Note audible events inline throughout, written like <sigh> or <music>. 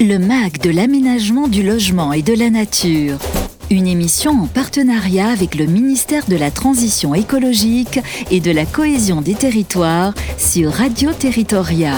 Le MAG de l'aménagement du logement et de la nature. Une émission en partenariat avec le ministère de la Transition écologique et de la cohésion des territoires sur Radio Territoria.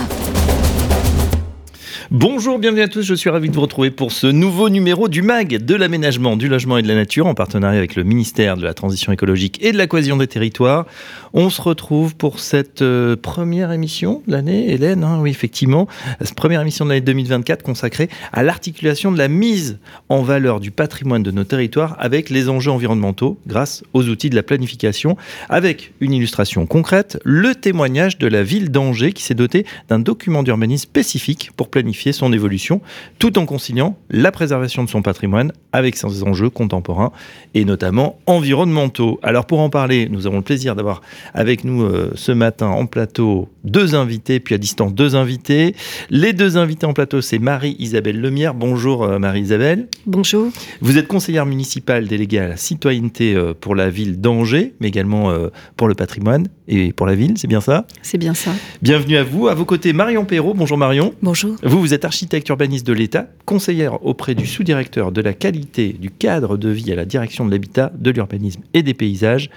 Bonjour, bienvenue à tous, je suis ravi de vous retrouver pour ce nouveau numéro du MAG de l'aménagement, du logement et de la nature en partenariat avec le ministère de la Transition écologique et de la cohésion des territoires. On se retrouve pour cette euh, première émission de l'année, Hélène, hein, oui effectivement, cette première émission de l'année 2024 consacrée à l'articulation de la mise en valeur du patrimoine de nos territoires avec les enjeux environnementaux grâce aux outils de la planification, avec une illustration concrète, le témoignage de la ville d'Angers qui s'est dotée d'un document d'urbanisme spécifique pour planifier son évolution, tout en conciliant la préservation de son patrimoine avec ses enjeux contemporains et notamment environnementaux. Alors pour en parler, nous avons le plaisir d'avoir avec nous euh, ce matin en plateau deux invités, puis à distance deux invités. Les deux invités en plateau, c'est Marie-Isabelle Lemierre. Bonjour euh, Marie-Isabelle. Bonjour. Vous êtes conseillère municipale déléguée à la citoyenneté euh, pour la ville d'Angers, mais également pour le patrimoine et pour la ville, c'est bien ça C'est bien ça. Bienvenue à vous. À vos côtés, Marion Perrault. Bonjour Marion. Bonjour. Vous, vous êtes architecte urbaniste de l'État, conseillère auprès du sous-directeur de la qualité du cadre de vie à la direction de l'habitat, de l'urbanisme et des paysages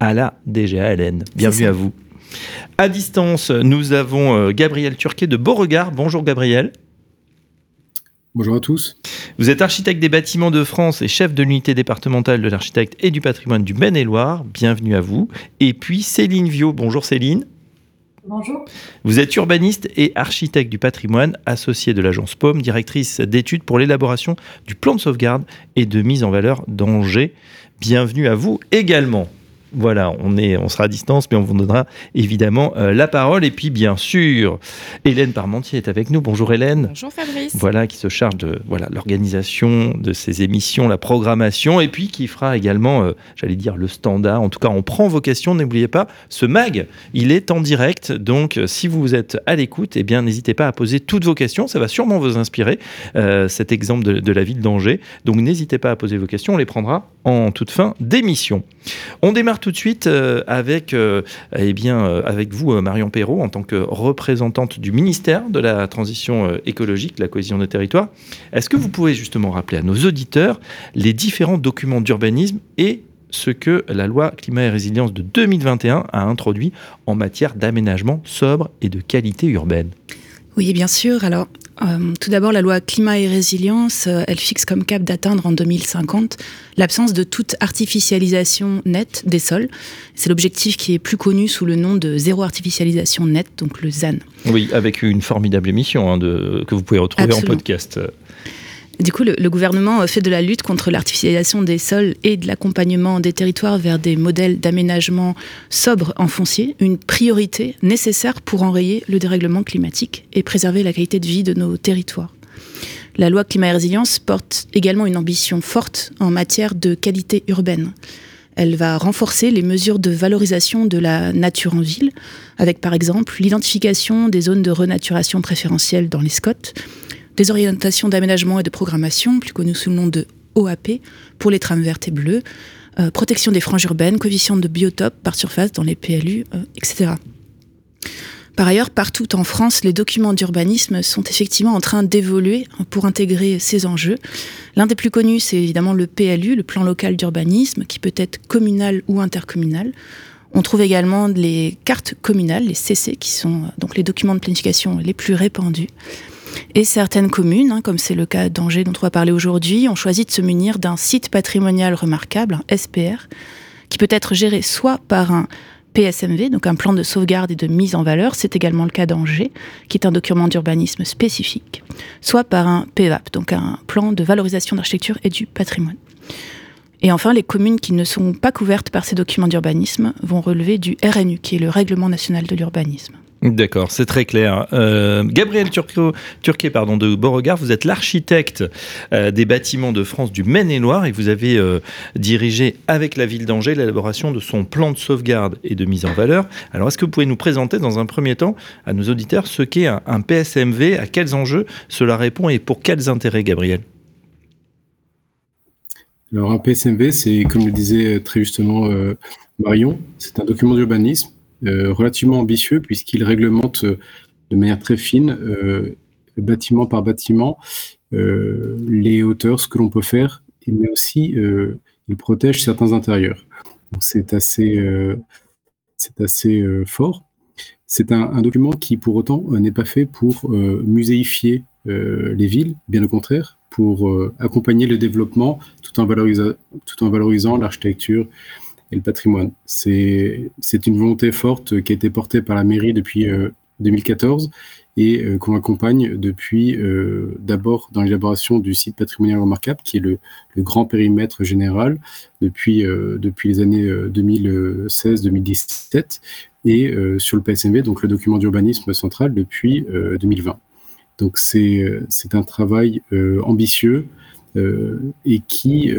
à la DGALN. Bienvenue à vous. À distance, nous avons euh, Gabriel Turquet de Beauregard. Bonjour Gabriel. Bonjour à tous. Vous êtes architecte des bâtiments de France et chef de l'unité départementale de l'architecte et du patrimoine du Maine-et-Loire. Bienvenue à vous. Et puis Céline Viau. Bonjour Céline. Bonjour. Vous êtes urbaniste et architecte du patrimoine, associé de l'agence POM, directrice d'études pour l'élaboration du plan de sauvegarde et de mise en valeur d'Angers. Bienvenue à vous également. Voilà, on, est, on sera à distance, mais on vous donnera évidemment euh, la parole. Et puis, bien sûr, Hélène Parmentier est avec nous. Bonjour Hélène. Bonjour Fabrice. Voilà, qui se charge de voilà l'organisation de ces émissions, la programmation, et puis qui fera également, euh, j'allais dire, le standard. En tout cas, on prend vos questions. N'oubliez pas, ce mag, il est en direct. Donc, euh, si vous êtes à l'écoute, eh bien, n'hésitez pas à poser toutes vos questions. Ça va sûrement vous inspirer, cet exemple de, de la ville d'Angers. Donc, n'hésitez pas à poser vos questions. On les prendra en toute fin d'émission. On démarre tout de suite euh, avec, euh, eh bien, euh, avec vous, Marion Perrault, en tant que représentante du ministère de la Transition écologique, la cohésion des territoires. Est-ce que vous pouvez justement rappeler à nos auditeurs les différents documents d'urbanisme et ce que la loi climat et résilience de 2021 a introduit en matière d'aménagement sobre et de qualité urbaine? Oui, bien sûr. Alors, euh, tout d'abord, la loi climat et résilience, euh, elle fixe comme cap d'atteindre en 2050 l'absence de toute artificialisation nette des sols. C'est l'objectif qui est plus connu sous le nom de zéro artificialisation nette, donc le ZAN. Oui, avec une formidable émission hein, de, que vous pouvez retrouver en podcast. Du coup, le, gouvernement fait de la lutte contre l'artificialisation des sols et de l'accompagnement des territoires vers des modèles d'aménagement sobres en foncier une priorité nécessaire pour enrayer le dérèglement climatique et préserver la qualité de vie de nos territoires. La loi climat et résilience porte également une ambition forte en matière de qualité urbaine. Elle va renforcer les mesures de valorisation de la nature en ville, avec par exemple l'identification des zones de renaturation préférentielle dans les SCOT, des orientations d'aménagement et de programmation, plus connues sous le nom de OAP, pour les trames vertes et bleues, euh, protection des franges urbaines, coefficient de biotope par surface dans les PLU, euh, etc. Par ailleurs, partout en France, les documents d'urbanisme sont effectivement en train d'évoluer pour intégrer ces enjeux. L'un des plus connus, c'est évidemment le PLU, le plan local d'urbanisme, qui peut être communal ou intercommunal. On trouve également les cartes communales, les CC, qui sont donc les documents de planification les plus répandus. Et certaines communes, hein, comme c'est le cas d'Angers dont on va parler aujourd'hui, ont choisi de se munir d'un site patrimonial remarquable, un SPR, qui peut être géré soit par un PSMV, donc un plan de sauvegarde et de mise en valeur, c'est également le cas d'Angers, qui est un document d'urbanisme spécifique, soit par un PVAP, donc un plan de valorisation d'architecture et du patrimoine. Et enfin, les communes qui ne sont pas couvertes par ces documents d'urbanisme vont relever du RNU, qui est le Règlement national de l'urbanisme. D'accord, c'est très clair. Euh, Gabriel Turquet pardon, de Beauregard, vous êtes l'architecte euh, des bâtiments de France du Maine-et-Loire et vous avez euh, dirigé avec la ville d'Angers l'élaboration de son plan de sauvegarde et de mise en valeur. Alors, est-ce que vous pouvez nous présenter dans un premier temps à nos auditeurs ce qu'est un, PSMV, à quels enjeux cela répond et pour quels intérêts, Gabriel? Alors, un PSMV, c'est, comme le disait très justement Marion, c'est un document d'urbanisme relativement ambitieux puisqu'il réglemente euh, de manière très fine euh, bâtiment par bâtiment les hauteurs, ce que l'on peut faire, mais aussi il protège certains intérieurs. C'est assez, assez fort. C'est un, document qui, pour autant, n'est pas fait pour muséifier les villes, bien au contraire, pour accompagner le développement tout en, tout en valorisant l'architecture, le patrimoine. C'est une volonté forte qui a été portée par la mairie depuis 2014 euh, et euh, qu'on accompagne depuis euh, d'abord dans l'élaboration du site patrimonial remarquable, qui est le, grand périmètre général depuis, depuis les années 2016-2017, et sur le PSMV, donc le document d'urbanisme central, depuis 2020. Donc c'est un travail ambitieux et qui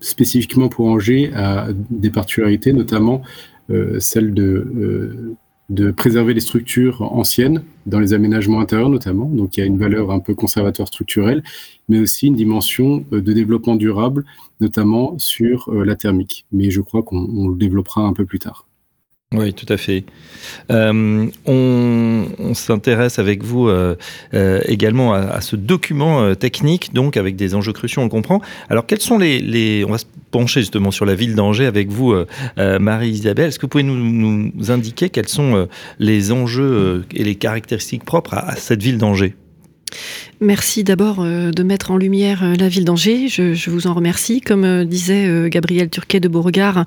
spécifiquement pour Angers a des particularités, notamment euh, celle de, euh, de préserver les structures anciennes dans les aménagements intérieurs notamment. Donc il y a une valeur un peu conservatoire structurelle, mais aussi une dimension euh, de développement durable, notamment sur la thermique. Mais je crois qu'on le développera un peu plus tard. Oui, tout à fait. Euh, on, s'intéresse avec vous euh, euh, également à, ce document technique, donc avec des enjeux cruciaux, on le comprend. Alors, quels sont les, On va se pencher justement sur la ville d'Angers avec vous, Marie-Isabelle. Est-ce que vous pouvez nous, indiquer quels sont les enjeux et les caractéristiques propres à cette ville d'Angers? Merci d'abord euh, de mettre en lumière euh, la ville d'Angers. Je, vous en remercie. Comme euh, disait Gabriel Turquet de Beauregard,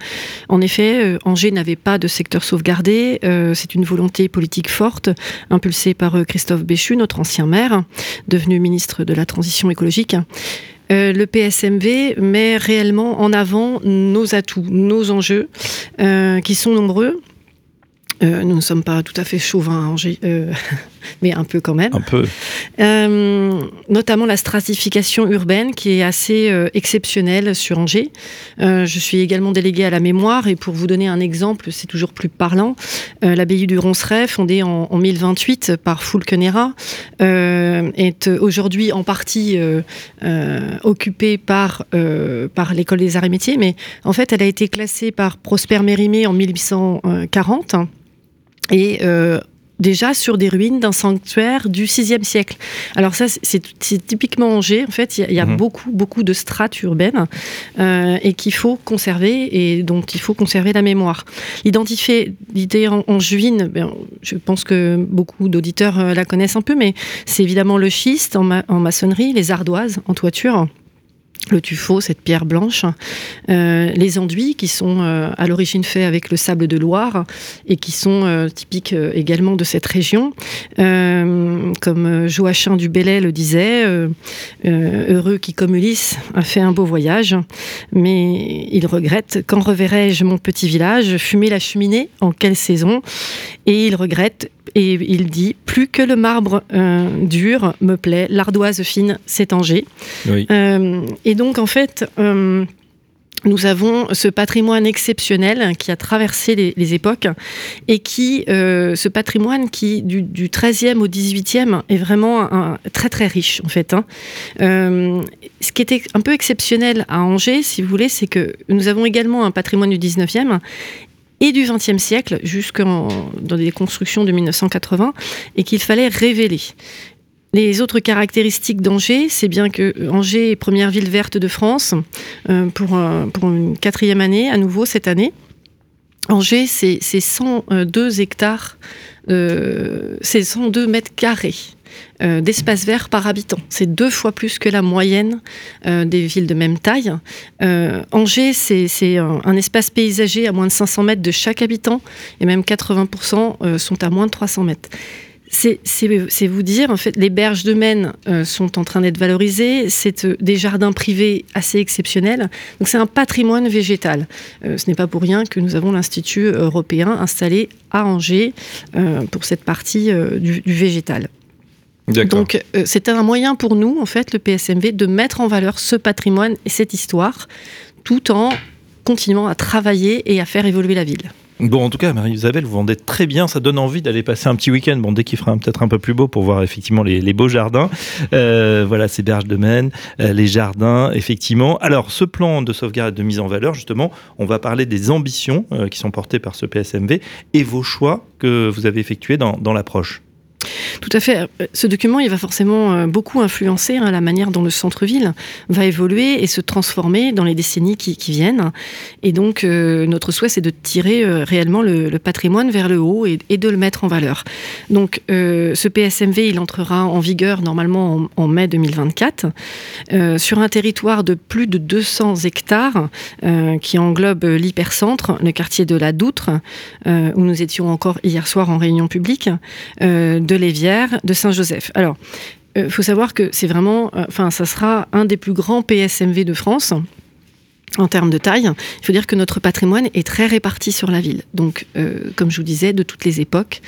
en effet, Angers n'avait pas de secteur sauvegardé. C'est une volonté politique forte, impulsée par Christophe Béchu, notre ancien maire, devenu ministre de la Transition écologique. le PSMV met réellement en avant nos atouts, nos enjeux, qui sont nombreux. Euh, nous ne sommes pas tout à fait chauvins, euh, <laughs> mais un peu quand même. Un peu. Euh, notamment la stratification urbaine qui est assez exceptionnelle sur Angers. je suis également déléguée à la mémoire et pour vous donner un exemple, c'est toujours plus parlant. L'abbaye du Ronceret, fondée en, 1028 par Fulkenera, est aujourd'hui en partie occupée par, par l'école des arts et métiers, mais en fait, elle a été classée par Prosper Mérimée en 1840 et euh, déjà sur des ruines d'un sanctuaire du VIe siècle. Alors ça, c'est typiquement Angers. En fait, il y a, mhm. beaucoup, beaucoup de strates urbaines euh, et qu'il faut conserver et dont il faut conserver la mémoire. L'identité en, en juin, ben, je pense que beaucoup d'auditeurs euh, la connaissent un peu, mais c'est évidemment le schiste en, en maçonnerie, les ardoises en toiture le tuffeau, cette pierre blanche, euh, les enduits qui sont euh, à l'origine faits avec le sable de Loire et qui sont euh, typiques également de cette région. comme Joachim du Bellay le disait, heureux qui comme Ulysse a fait un beau voyage, mais il regrette quand reverrai-je mon petit village fumer la cheminée en quelle saison? Et il regrette et il dit plus que le marbre dur me plaît, l'ardoise fine c'est Angers. et et donc, en fait, euh, nous avons ce patrimoine exceptionnel qui a traversé les, époques et qui, euh, ce patrimoine qui, du, du, 13e au 18e, est vraiment très très riche en fait. Hein. Euh, ce qui était un peu exceptionnel à Angers, si vous voulez, c'est que nous avons également un patrimoine du 19e et du XXe siècle jusqu'en dans des constructions de 1980 et qu'il fallait révéler. Les autres caractéristiques d'Angers, c'est bien que Angers est première ville verte de France euh, pour, euh, une quatrième année, à nouveau cette année. Angers, c'est 102 hectares, euh, c'est 102 mètres carrés. Euh, d'espace vert par habitant. C'est deux fois plus que la moyenne des villes de même taille. Angers, c'est un, espace paysager à moins de 500 mètres de chaque habitant, et même 80% sont à moins de 300 mètres c'est vous dire, en fait, les berges de Maine euh, sont en train d'être valorisées. C'est euh, des jardins privés assez exceptionnels. Donc c'est un patrimoine végétal. Euh, ce n'est pas pour rien que nous avons l'Institut européen installé à Angers pour cette partie du, du, végétal. Donc c'est un moyen pour nous, en fait, le PSMV, de mettre en valeur ce patrimoine et cette histoire, tout en continuant à travailler et à faire évoluer la ville. Bon, en tout cas, Marie-Isabelle, vous vendez très bien. Ça donne envie d'aller passer un petit week-end. Bon, dès qu'il fera peut-être un peu plus beau pour voir effectivement les, beaux jardins. Euh, voilà, ces berges de Maine, euh, les jardins, effectivement. Alors, ce plan de sauvegarde et de mise en valeur, justement, on va parler des ambitions euh, qui sont portées par ce PSMV et vos choix que vous avez effectués dans, dans l'approche. Tout à fait. Ce document, il va forcément beaucoup influencer hein, la manière dont le centre-ville va évoluer et se transformer dans les décennies qui, viennent. Et donc, notre souhait, c'est de tirer réellement le, patrimoine vers le haut et, de le mettre en valeur. Donc, ce PSMV, il entrera en vigueur normalement en, mai 2024 sur un territoire de plus de 200 hectares qui englobe l'hypercentre, le quartier de la Doutre, euh, où nous étions encore hier soir en réunion publique, euh, de Lévière, de Saint-Joseph. Alors, il euh, faut savoir que c'est vraiment, enfin, ça sera un des plus grands PSMV de France en termes de taille, il faut dire que notre patrimoine est très réparti sur la ville. Donc, euh, comme je vous disais, de toutes les époques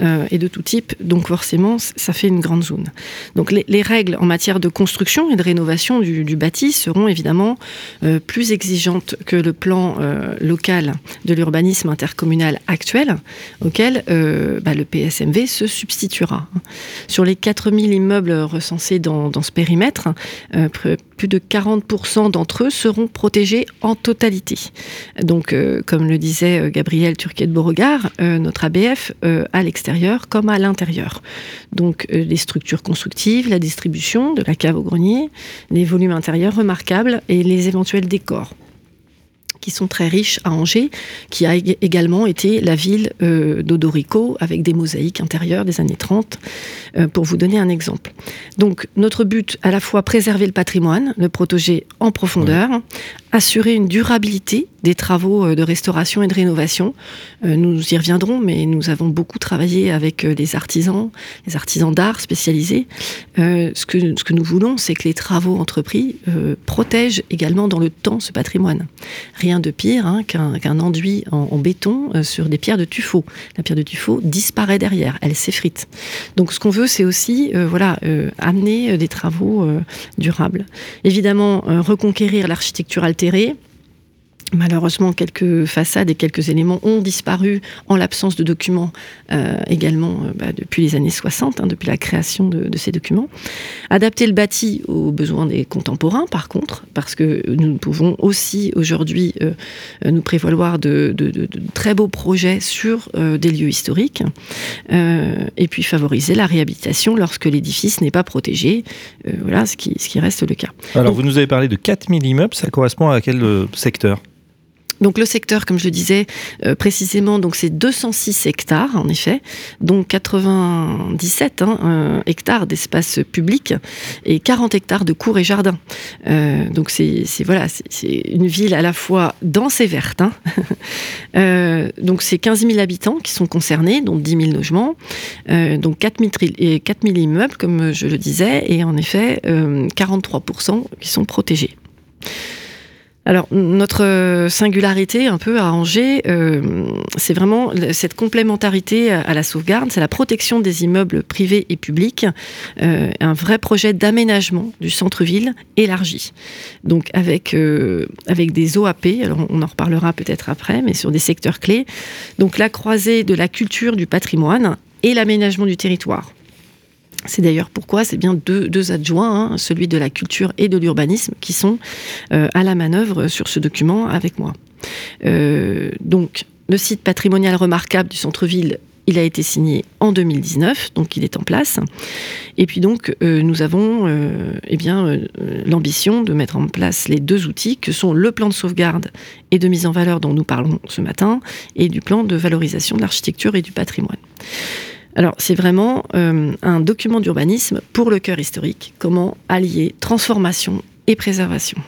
euh, et de tout type. Donc, forcément, ça fait une grande zone. Donc, les, règles en matière de construction et de rénovation du, bâti seront évidemment euh, plus exigeantes que le plan local de l'urbanisme intercommunal actuel, auquel bah, le PSMV se substituera. Sur les 4000 immeubles recensés dans, dans ce périmètre, plus de 40% d'entre eux seront protégés en totalité. Donc, euh, comme le disait euh, Gabriel Turquet de Beauregard, euh, notre ABF à l'extérieur comme à l'intérieur. Donc, les structures constructives, la distribution de la cave au grenier, les volumes intérieurs remarquables et les éventuels décors qui sont très riches à Angers, qui a également été la ville euh, d'Odorico avec des mosaïques intérieures des années 30, euh, pour vous donner un exemple. Donc notre but, à la fois préserver le patrimoine, le protéger en profondeur, assurer une durabilité des travaux euh, de restauration et de rénovation. Nous y reviendrons, mais nous avons beaucoup travaillé avec les artisans, les artisans d'art spécialisés. Ce que, ce que nous voulons, c'est que les travaux entrepris protègent également dans le temps ce patrimoine. Rien de pire hein, qu'un enduit en, béton euh, sur des pierres de tuffeau. La pierre de tuffeau disparaît derrière, elle s'effrite. Donc ce qu'on veut, c'est aussi euh, voilà, euh, amener des travaux durables. Évidemment, reconquérir l'architecture altérée, Malheureusement, quelques façades et quelques éléments ont disparu en l'absence de documents euh, également euh, bah, depuis les années 60, hein, depuis la création de, ces documents. Adapter le bâti aux besoins des contemporains, par contre, parce que nous pouvons aussi aujourd'hui euh, nous prévaloir de, de, très beaux projets sur des lieux historiques, et puis favoriser la réhabilitation lorsque l'édifice n'est pas protégé, voilà ce qui, ce qui reste le cas. Alors, vous nous avez parlé de 4000 immeubles, ça correspond à quel secteur? Donc le secteur, comme je le disais euh, précisément, donc c'est 206 hectares en effet, donc 97 hein, euh, hectares d'espace public et 40 hectares de cours et jardins. Euh, donc c'est voilà, c'est une ville à la fois dense et verte. Hein. <laughs> donc c'est 15 000 habitants qui sont concernés, donc 10 000 logements, donc 4 000, 4 000 immeubles comme je le disais, et en effet 43% qui sont protégés. Alors notre singularité un peu à Angers, euh, c'est vraiment cette complémentarité à la sauvegarde, c'est la protection des immeubles privés et publics, euh, un vrai projet d'aménagement du centre-ville élargi. Donc avec euh, avec des OAP, alors on en reparlera peut-être après, mais sur des secteurs clés. Donc la croisée de la culture, du patrimoine et l'aménagement du territoire. C'est d'ailleurs pourquoi c'est bien deux, adjoints, hein, celui de la culture et de l'urbanisme, qui sont euh, à la manœuvre sur ce document avec moi. Euh, donc, le site patrimonial remarquable du centre-ville, il a été signé en 2019, donc il est en place. Et puis donc, euh, nous avons eh bien l'ambition de mettre en place les deux outils que sont le plan de sauvegarde et de mise en valeur dont nous parlons ce matin, et du plan de valorisation de l'architecture et du patrimoine. Alors, c'est vraiment euh, un document d'urbanisme pour le cœur historique. Comment allier transformation et préservation.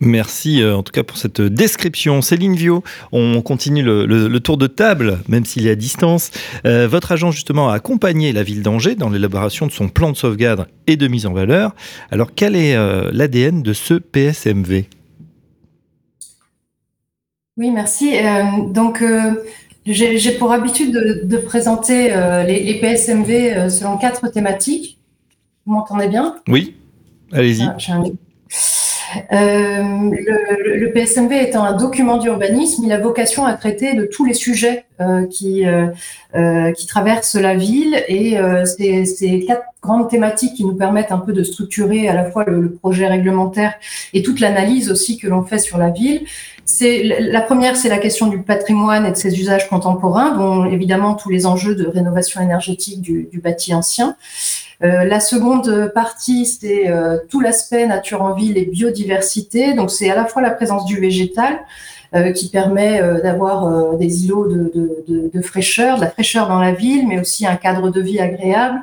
Merci euh, en tout cas pour cette description. Céline Viau, on continue le, tour de table, même s'il est à distance. Euh, votre agent justement a accompagné la ville d'Angers dans l'élaboration de son plan de sauvegarde et de mise en valeur. Alors quel est l'ADN de ce PSMV Oui, merci. donc j'ai pour habitude de, présenter euh, les, PSMV euh, selon quatre thématiques. Vous m'entendez bien? Oui, allez-y. Euh, le, PSMV étant un document d'urbanisme, il a vocation à traiter de tous les sujets qui, qui traversent la ville. Et c'est ces quatre grandes thématiques qui nous permettent un peu de structurer à la fois le projet réglementaire et toute l'analyse aussi que l'on fait sur la ville c'est la première, c'est la question du patrimoine et de ses usages contemporains, dont évidemment tous les enjeux de rénovation énergétique du, du bâti ancien. Euh, la seconde partie, c'est euh, tout l'aspect nature en ville et biodiversité. Donc, c'est à la fois la présence du végétal, euh, qui permet euh, d'avoir euh, des îlots de, de, de, de, fraîcheur, de la fraîcheur dans la ville, mais aussi un cadre de vie agréable.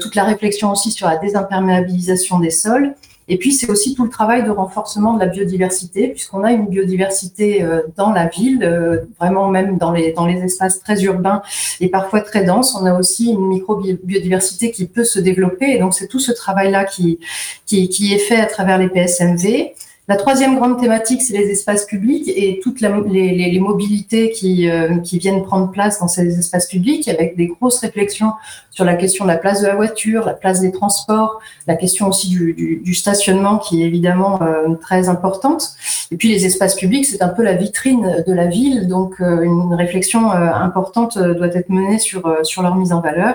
toute la réflexion aussi sur la désimperméabilisation des sols. Et puis, c'est aussi tout le travail de renforcement de la biodiversité, puisqu'on a une biodiversité dans la ville, vraiment même dans les, dans les espaces très urbains et parfois très denses. On a aussi une micro-biodiversité qui peut se développer. Et donc, c'est tout ce travail-là qui, qui, qui, est fait à travers les PSMV. La troisième grande thématique, c'est les espaces publics et toutes les, mobilités euh, qui, viennent prendre place dans ces espaces publics, avec des grosses réflexions sur la question de la place de la voiture, la place des transports, la question aussi du, stationnement qui est évidemment euh, très importante. Et puis les espaces publics, c'est un peu la vitrine de la ville, donc euh, une réflexion importante doit être menée sur, sur leur mise en valeur.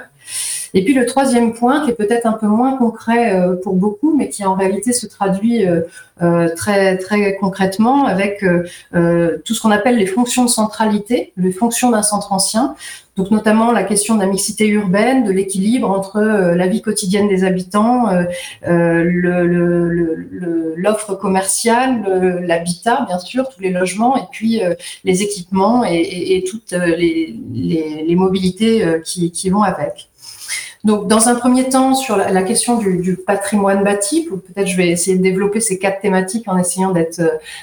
Et puis le troisième point, qui est peut-être un peu moins concret euh, pour beaucoup, mais qui en réalité se traduit euh, euh, très très concrètement avec tout ce qu'on appelle les fonctions de centralité, les fonctions d'un centre ancien. Donc notamment la question de la mixité urbaine, de l'équilibre entre la vie quotidienne des habitants, l'offre commerciale, l'habitat bien sûr, tous les logements, et puis les équipements et, toutes les, les, mobilités qui, qui vont avec. Donc, dans un premier temps, sur la, question du, patrimoine bâti, peut-être je vais essayer de développer ces quatre thématiques en essayant d'être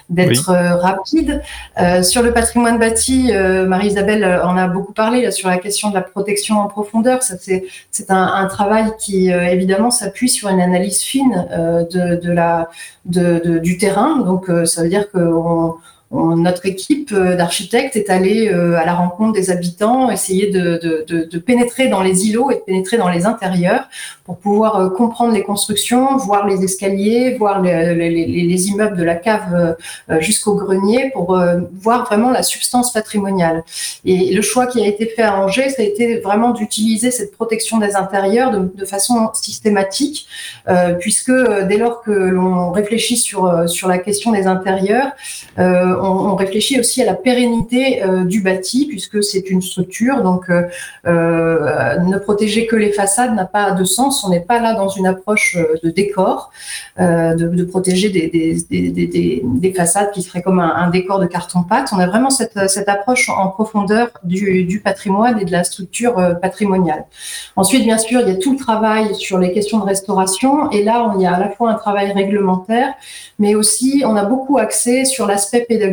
d'être euh, rapide. Euh, sur le patrimoine bâti, euh, Marie-Isabelle en a beaucoup parlé là, sur la question de la protection en profondeur. Ça, c'est c'est un, un, travail qui évidemment s'appuie sur une analyse fine de, de la de, du terrain. Donc, ça veut dire qu'on notre équipe euh, d'architectes est allée euh, à la rencontre des habitants, essayer de, pénétrer dans les îlots et de pénétrer dans les intérieurs pour pouvoir euh, comprendre les constructions, voir les escaliers, voir les, les, les immeubles de la cave jusqu'au grenier pour voir vraiment la substance patrimoniale. Et le choix qui a été fait à Angers, ça a été vraiment d'utiliser cette protection des intérieurs de, façon systématique, euh, puisque dès lors que l'on réfléchit sur, la question des intérieurs, euh, on, réfléchit aussi à la pérennité euh, du bâti, puisque c'est une structure. Donc, euh, euh, ne protéger que les façades n'a pas de sens. On n'est pas là dans une approche de décor, de, protéger des, façades qui seraient comme un, décor de carton-pâte. On a vraiment cette, approche en profondeur du, patrimoine et de la structure patrimoniale. Ensuite, bien sûr, il y a tout le travail sur les questions de restauration. Et là, il y a à la fois un travail réglementaire, mais aussi on a beaucoup axé sur l'aspect pédagogique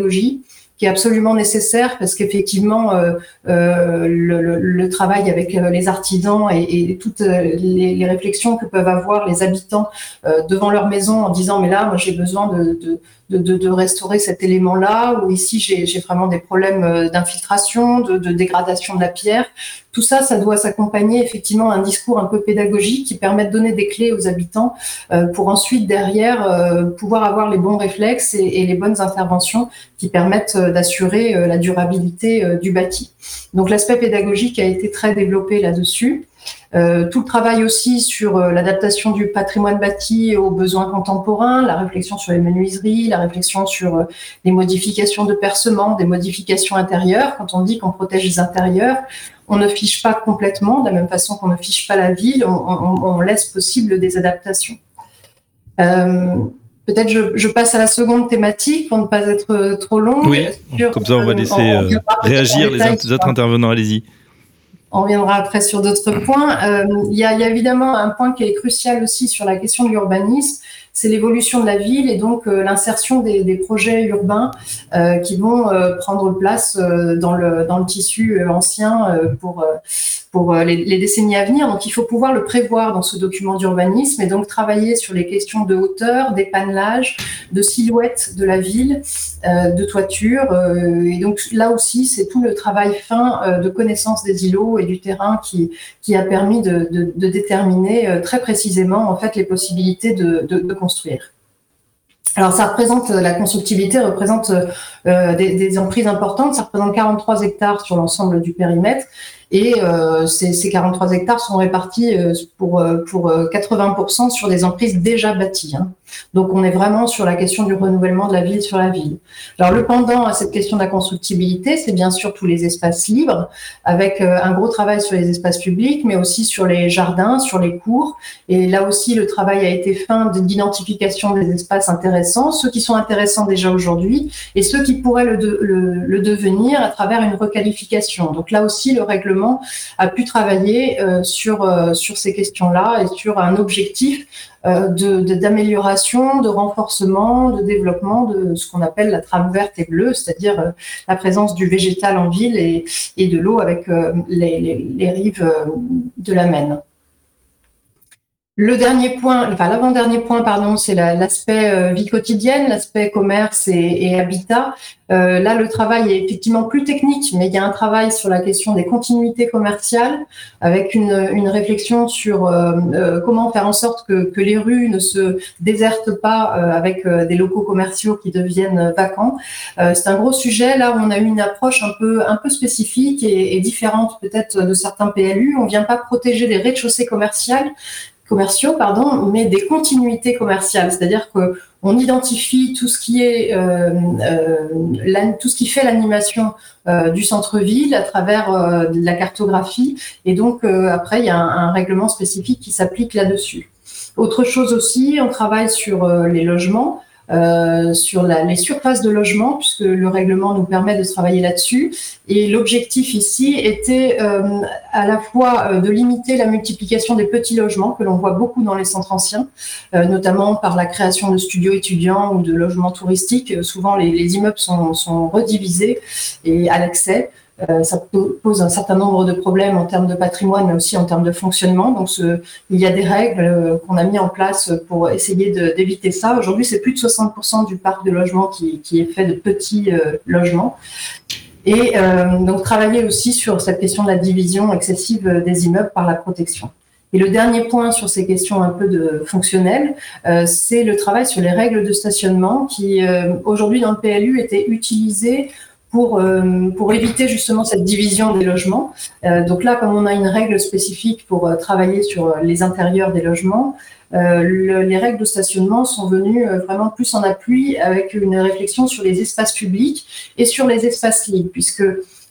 qui est absolument nécessaire parce qu'effectivement euh, euh, le, travail avec euh, les artisans et, toutes les, réflexions que peuvent avoir les habitants devant leur maison en disant mais là moi j'ai besoin de, de, restaurer cet élément-là, ou ici j'ai vraiment des problèmes d'infiltration, de, dégradation de la pierre. Tout ça, ça doit s'accompagner effectivement d'un discours un peu pédagogique qui permet de donner des clés aux habitants euh, pour ensuite derrière euh, pouvoir avoir les bons réflexes et, et les bonnes interventions qui permettent d'assurer la durabilité du bâti. Donc l'aspect pédagogique a été très développé là-dessus. Euh, tout le travail aussi sur euh, l'adaptation du patrimoine bâti aux besoins contemporains, la réflexion sur les menuiseries, la réflexion sur euh, les modifications de percement, des modifications intérieures. Quand on dit qu'on protège les intérieurs, on ne fiche pas complètement, de la même façon qu'on ne fiche pas la ville, on, laisse possible des adaptations. Peut-être je, je, passe à la seconde thématique pour ne pas être trop long. Oui, comme ça on va laisser réagir les autres intervenants. Allez-y. On reviendra après sur d'autres points. Euh, il y, a, évidemment un point qui est crucial aussi sur la question de l'urbanisme, c'est l'évolution de la ville et donc euh, l'insertion des, projets urbains euh, qui vont prendre place dans, le, dans le tissu ancien pour pour euh, les, décennies à venir. Donc, il faut pouvoir le prévoir dans ce document d'urbanisme et donc travailler sur les questions de hauteur, d'épanelage, de silhouette de la ville, euh, de toiture. Euh, et donc, là aussi, c'est tout le travail fin de connaissance des îlots et du terrain qui, qui a permis de, déterminer très précisément, en fait, les possibilités de, construire. Alors, ça représente, la constructibilité représente des, des, emprises importantes, ça représente 43 hectares sur l'ensemble du périmètre, Et ces, ces, 43 hectares sont répartis pour, pour 80% sur des emprises déjà bâties. Hein. Donc on est vraiment sur la question du renouvellement de la ville sur la ville. Alors le pendant à cette question de la constructibilité, c'est bien sûr tous les espaces libres, avec euh, un gros travail sur les espaces publics, mais aussi sur les jardins, sur les cours. Et là aussi, le travail a été fait d'identification des espaces intéressants, ceux qui sont intéressants déjà aujourd'hui et ceux qui pourraient le, le, devenir à travers une requalification. Donc là aussi, le règlement a pu travailler euh, sur, euh, sur ces questions-là et sur un objectif euh, d'amélioration, de, renforcement, de développement de ce qu'on appelle la trame verte et bleue, c'est-à-dire la présence du végétal en ville et, de l'eau avec les, les, les, rives de la Maine. Le dernier point, enfin l'avant-dernier point, pardon, c'est l'aspect euh, vie quotidienne, l'aspect commerce et, habitat. Euh, là, le travail est effectivement plus technique, mais il y a un travail sur la question des continuités commerciales, avec une, une réflexion sur euh, comment faire en sorte que, que, les rues ne se désertent pas avec des locaux commerciaux qui deviennent vacants. c'est un gros sujet. Là, on a eu une approche un peu un peu spécifique et, et différente peut-être de certains PLU. On vient pas protéger des rez-de-chaussée commerciales commerciaux, pardon, mais des continuités commerciales, c'est-à-dire que on identifie tout ce qui est euh, euh, tout ce qui fait l'animation euh, du centre-ville à travers la cartographie, et donc après il y a un règlement spécifique qui s'applique là-dessus. Autre chose aussi, on travaille sur les logements. Euh, sur les surfaces de logement, puisque le règlement nous permet de travailler là-dessus. Et l'objectif ici était euh, à la fois euh, de limiter la multiplication des petits logements que l'on voit beaucoup dans les centres anciens, notamment par la création de studios étudiants ou de logements touristiques. Souvent, les, les immeubles sont, sont redivisés et à l'accès. Euh, ça pose un certain nombre de problèmes en termes de patrimoine, mais aussi en termes de fonctionnement. Donc, il y a des règles euh, qu'on a mis en place pour essayer d'éviter ça. Aujourd'hui, c'est plus de 60% du parc de logement qui, est fait de petits euh, logements. Et donc, travailler aussi sur cette question de la division excessive des immeubles par la protection. Et le dernier point sur ces questions un peu fonctionnelles, c'est le travail sur les règles de stationnement qui, aujourd'hui dans le PLU, étaient utilisées pour, euh, pour éviter justement cette division des logements. Euh, donc là, comme on a une règle spécifique pour euh, travailler sur les intérieurs des logements, le, les règles de stationnement sont venues vraiment plus en appui avec une réflexion sur les espaces publics et sur les espaces libres, puisque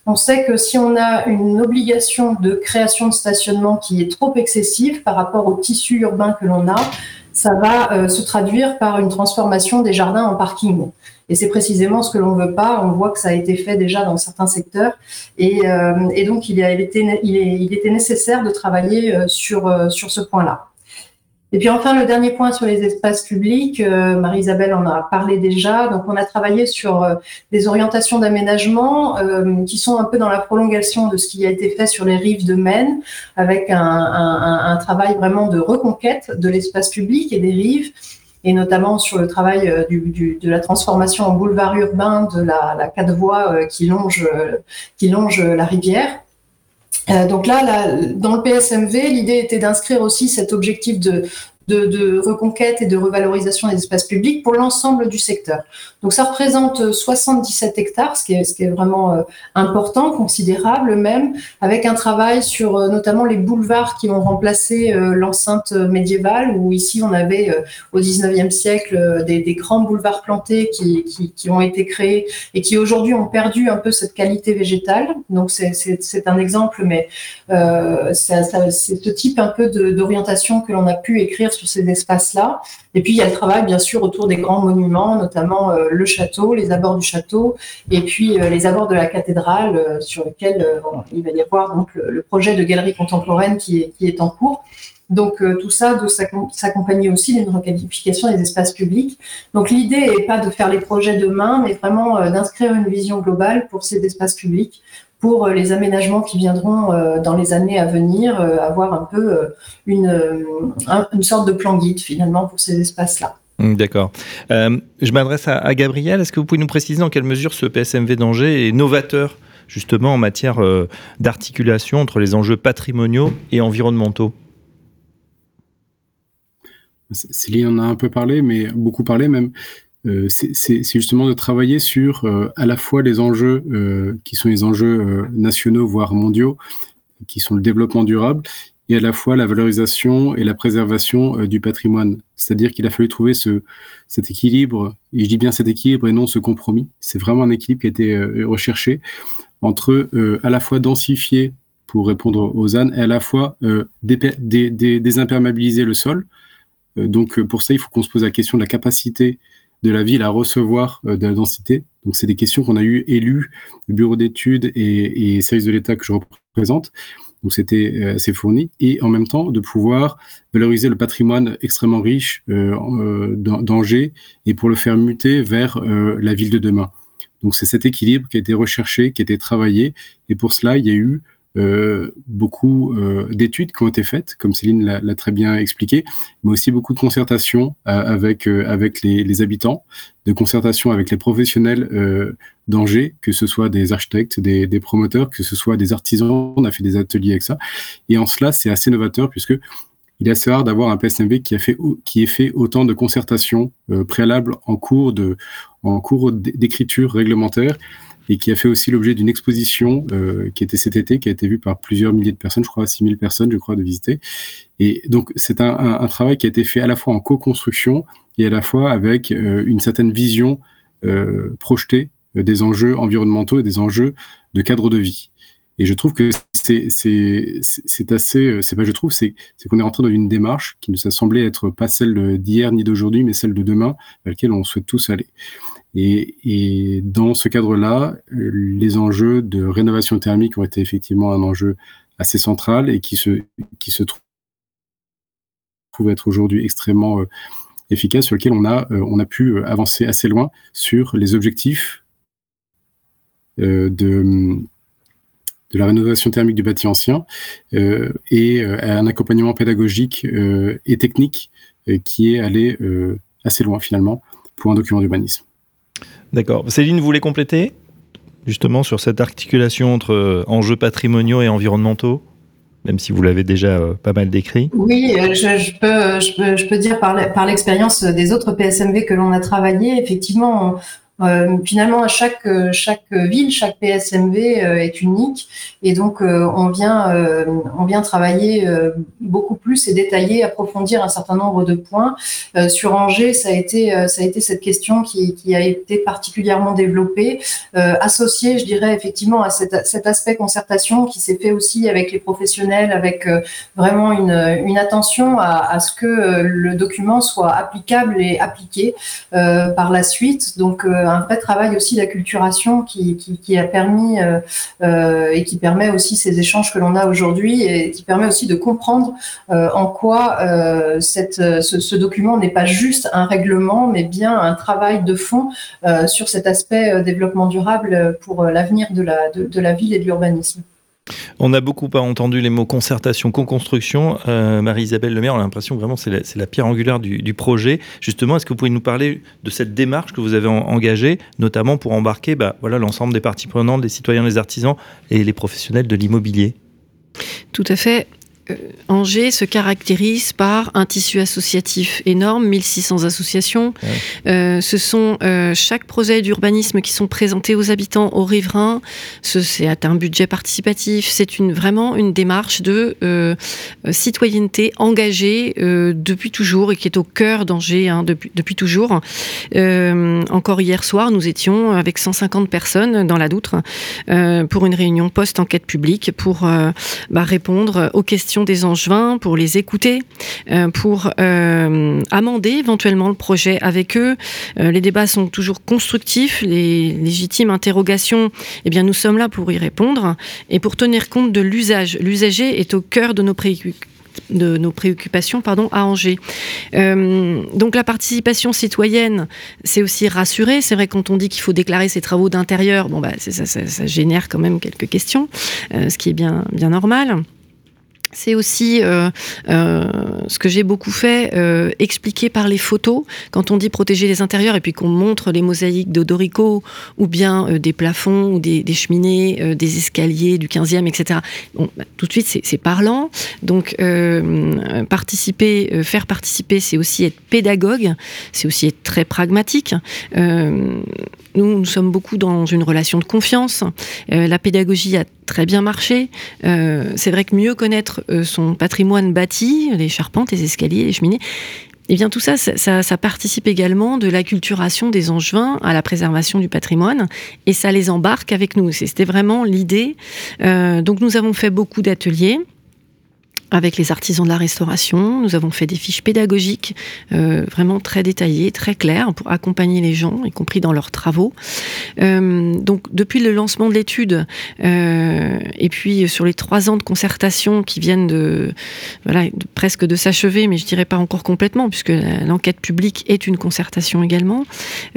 on sait que si on a une obligation de création de stationnement qui est trop excessive par rapport au tissu urbain que l'on a, ça va se traduire par une transformation des jardins en parking. Et c'est précisément ce que l'on veut pas. On voit que ça a été fait déjà dans certains secteurs. Et, euh, et donc, il, a, était, il, est, il, était nécessaire de travailler euh, sur, euh, sur ce point-là. Et puis enfin, le dernier point sur les espaces publics, euh, Marie-Isabelle en a parlé déjà. Donc, on a travaillé sur euh, des orientations d'aménagement euh, qui sont un peu dans la prolongation de ce qui a été fait sur les rives de Maine, avec un, un, un travail vraiment de reconquête de l'espace public et des rives et notamment sur le travail euh, de la transformation en boulevard urbain de la, la quatre voies euh, qui longe, euh, qui longe la rivière. donc là, dans le PSMV, l'idée était d'inscrire aussi cet objectif de, de, reconquête et de revalorisation des espaces publics pour l'ensemble du secteur. Donc ça représente 77 hectares, ce qui est, vraiment euh, important, considérable même, avec un travail sur euh, notamment les boulevards qui ont remplacé euh, l'enceinte médiévale, où ici on avait au 19e siècle des, grands boulevards plantés qui, ont été créés et qui aujourd'hui ont perdu un peu cette qualité végétale. Donc c'est un exemple, mais euh, c'est ce type un peu d'orientation que l'on a pu écrire sur ces espaces-là. Et puis il y a le travail bien sûr autour des grands monuments, notamment euh, le château, les abords du château, et puis euh, les abords de la cathédrale, euh, sur lesquels il va y avoir donc le, projet de galerie contemporaine qui est, qui est en cours. Donc tout ça doit s'accompagner aussi d'une requalification des espaces publics. Donc l'idée n'est pas de faire les projets demain, mais vraiment d'inscrire une vision globale pour ces espaces publics pour euh, les aménagements qui viendront euh, dans les années à venir, euh, avoir un peu une, une sorte de plan guide finalement pour ces espaces-là. Mmh, d'accord. Euh, je m'adresse à, à, Gabriel. Est-ce que vous pouvez nous préciser dans quelle mesure ce PSMV d'Angers est novateur justement en matière euh, d'articulation entre les enjeux patrimoniaux et environnementaux? Céline en a un peu parlé, mais beaucoup parlé même. Euh, c'est justement de travailler sur euh, à la fois les enjeux euh, qui sont les enjeux nationaux, voire mondiaux, qui sont le développement durable et à la fois la valorisation et la préservation du patrimoine. C'est-à-dire qu'il a fallu trouver ce, cet équilibre, et je dis bien cet équilibre et non ce compromis. C'est vraiment un équilibre qui a été recherché entre à la fois densifier pour répondre aux ânes et à la fois désimperméabiliser le sol. donc pour ça, il faut qu'on se pose la question de la capacité de la ville à recevoir euh, de la densité. Donc, c'est des questions qu'on a eu élues, le bureau d'études et, services de l'État que je représente. Donc, c'était euh, assez fourni. Et en même temps, de pouvoir valoriser le patrimoine extrêmement riche euh, d'Angers et pour le faire muter vers la ville de demain. Donc, c'est cet équilibre qui a été recherché, qui a été travaillé. Et pour cela, il y a eu beaucoup euh, d'études qui ont été faites, comme Céline l'a très bien expliqué, mais aussi beaucoup de concertation euh, avec, avec les, habitants, de concertation avec les professionnels d'Angers, que ce soit des architectes, des, des, promoteurs, que ce soit des artisans, on a fait des ateliers avec ça. Et en cela, c'est assez novateur puisque il est assez rare d'avoir un PSMV qui a fait qui ait fait autant de concertations préalables en cours de en cours d'écriture réglementaire et qui a fait aussi l'objet d'une exposition euh, qui était cet été, qui a été vue par plusieurs milliers de personnes, je crois 6000 personnes, je crois, de visiter. Et donc c'est un, un, travail qui a été fait à la fois en co-construction et à la fois avec euh, une certaine vision euh, projetée euh, des enjeux environnementaux et des enjeux de cadre de vie. Et je trouve que c'est assez, c'est pas je trouve, c'est qu'on est rentré dans une démarche qui nous a semblé être pas celle d'hier ni d'aujourd'hui, mais celle de demain, vers laquelle on souhaite tous aller. Et, dans ce cadre-là, euh, les enjeux de rénovation thermique ont été effectivement un enjeu assez central et qui se, qui se trouve être aujourd'hui extrêmement euh, efficace, sur lequel on a, euh, on a pu avancer assez loin sur les objectifs de, de la rénovation thermique du bâti ancien et un accompagnement pédagogique et technique qui est allé assez loin finalement pour un document d'urbanisme. D'accord. Céline, vous voulez compléter justement sur cette articulation entre euh, enjeux patrimoniaux et environnementaux même si vous l'avez déjà euh, pas mal décrit? Oui, euh, je, peux, je, peux, dire par l'expérience des autres PSMV que l'on a travaillé, effectivement, euh, finalement, chaque euh, chaque ville, chaque PSMV euh, est unique et donc on vient on vient travailler beaucoup plus et détailler, approfondir un certain nombre de points. sur Angers, ça a été cette question qui, a été particulièrement développée, associée, je dirais effectivement à cet, aspect concertation qui s'est fait aussi avec les professionnels, avec vraiment une, attention à, à, ce que le document soit applicable et appliqué par la suite. Donc un vrai travail aussi d'acculturation qui, qui, a permis euh, euh, et qui permet aussi ces échanges que l'on a aujourd'hui et qui permet aussi de comprendre euh, en quoi ce, document n'est pas juste un règlement, mais bien un travail de fond sur cet aspect développement durable pour l'avenir de la, de la ville et de l'urbanisme. On a beaucoup entendu les mots concertation, co-construction. Euh, Marie-Isabelle Lemaire, on a l'impression vraiment c'est la, pierre angulaire du, projet. Justement, est-ce que vous pouvez nous parler de cette démarche que vous avez engagée, notamment pour embarquer bah, voilà, l'ensemble des parties prenantes, des citoyens, des artisans et les professionnels de l'immobilier? Tout à fait. Euh, Angers se caractérise par un tissu associatif énorme, 1600 associations. Euh, ce sont euh, chaque projet d'urbanisme qui sont présentés aux habitants, aux riverains. C'est un budget participatif. C'est une, vraiment une démarche de citoyenneté engagée depuis toujours et qui est au cœur d'Angers hein, depuis, depuis toujours. encore hier soir, nous étions avec 150 personnes dans la Doutre pour une réunion post-enquête publique pour bah, répondre aux questions des Angevins, pour les écouter, euh, pour euh, amender éventuellement le projet avec eux. Euh, les débats sont toujours constructifs, les légitimes interrogations, eh bien nous sommes là pour y répondre et pour tenir compte de l'usage. L'usager est au cœur de nos préoccupations pardon, à Angers. donc la participation citoyenne, c'est aussi rassurer. C'est vrai quand on dit qu'il faut déclarer ses travaux d'intérieur, bon bah ça, génère quand même quelques questions, ce qui est bien normal. C'est aussi euh, euh, ce que j'ai beaucoup fait, euh, expliquer par les photos, quand on dit protéger les intérieurs et puis qu'on montre les mosaïques d'Odorico ou bien des plafonds ou des, cheminées, des escaliers du 15e, etc. Bah, tout de suite, c'est parlant. Donc, participer, faire participer, c'est aussi être pédagogue, c'est aussi être très pragmatique. Nous, sommes beaucoup dans une relation de confiance. la pédagogie a très bien marché. c'est vrai que mieux connaître son patrimoine bâti, les charpentes, les escaliers, les cheminées, eh bien, tout ça, ça, participe également de l'acculturation des Angevins à la préservation du patrimoine, et ça les embarque avec nous. C'était vraiment l'idée. donc, nous avons fait beaucoup d'ateliers avec les artisans de la restauration. Nous avons fait des fiches pédagogiques euh, vraiment très détaillées, très claires pour accompagner les gens, y compris dans leurs travaux. Euh, donc depuis le lancement de l'étude euh, et puis sur les trois ans de concertation qui viennent de, voilà, presque de s'achever, mais je dirais pas encore complètement puisque l'enquête publique est une concertation également.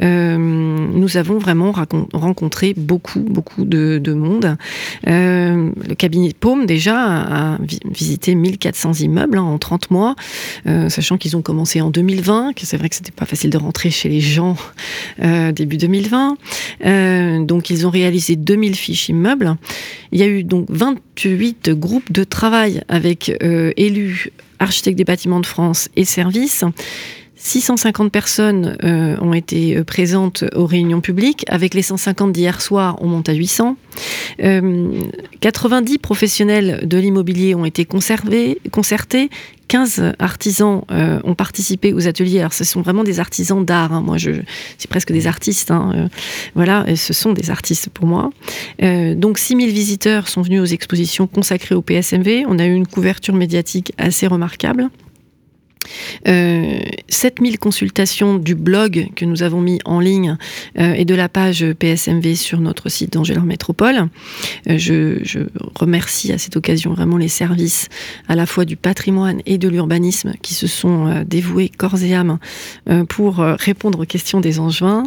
nous avons vraiment rencontré beaucoup beaucoup de, de monde. le cabinet Paume déjà a visité 1400 immeubles hein, en 30 mois, euh, sachant qu'ils ont commencé en 2020, que c'est vrai que c'était pas facile de rentrer chez les gens euh, début 2020. Euh, donc ils ont réalisé 2000 fiches immeubles. Il y a eu donc 28 groupes de travail avec élus, architectes des bâtiments de France et services. 650 personnes euh, ont été euh, présentes aux réunions publiques. Avec les 150 d'hier soir, on monte à 800. 90 euh, professionnels de l'immobilier ont été concertés. 15 artisans ont participé aux ateliers. Ce sont vraiment des artisans d'art. Hein. Moi, je, c'est presque des artistes. Hein. voilà, ce sont des artistes pour moi. donc, 6000 visiteurs sont venus aux expositions consacrées au PSMV. On a eu une couverture médiatique assez remarquable. 7000 euh, consultations du blog que nous avons mis en ligne euh, et de la page PSMV sur notre site d'Angélor Métropole. Euh, je, remercie à cette occasion vraiment les services à la fois du patrimoine et de l'urbanisme qui se sont dévoués corps et âme pour répondre aux questions des Angevins.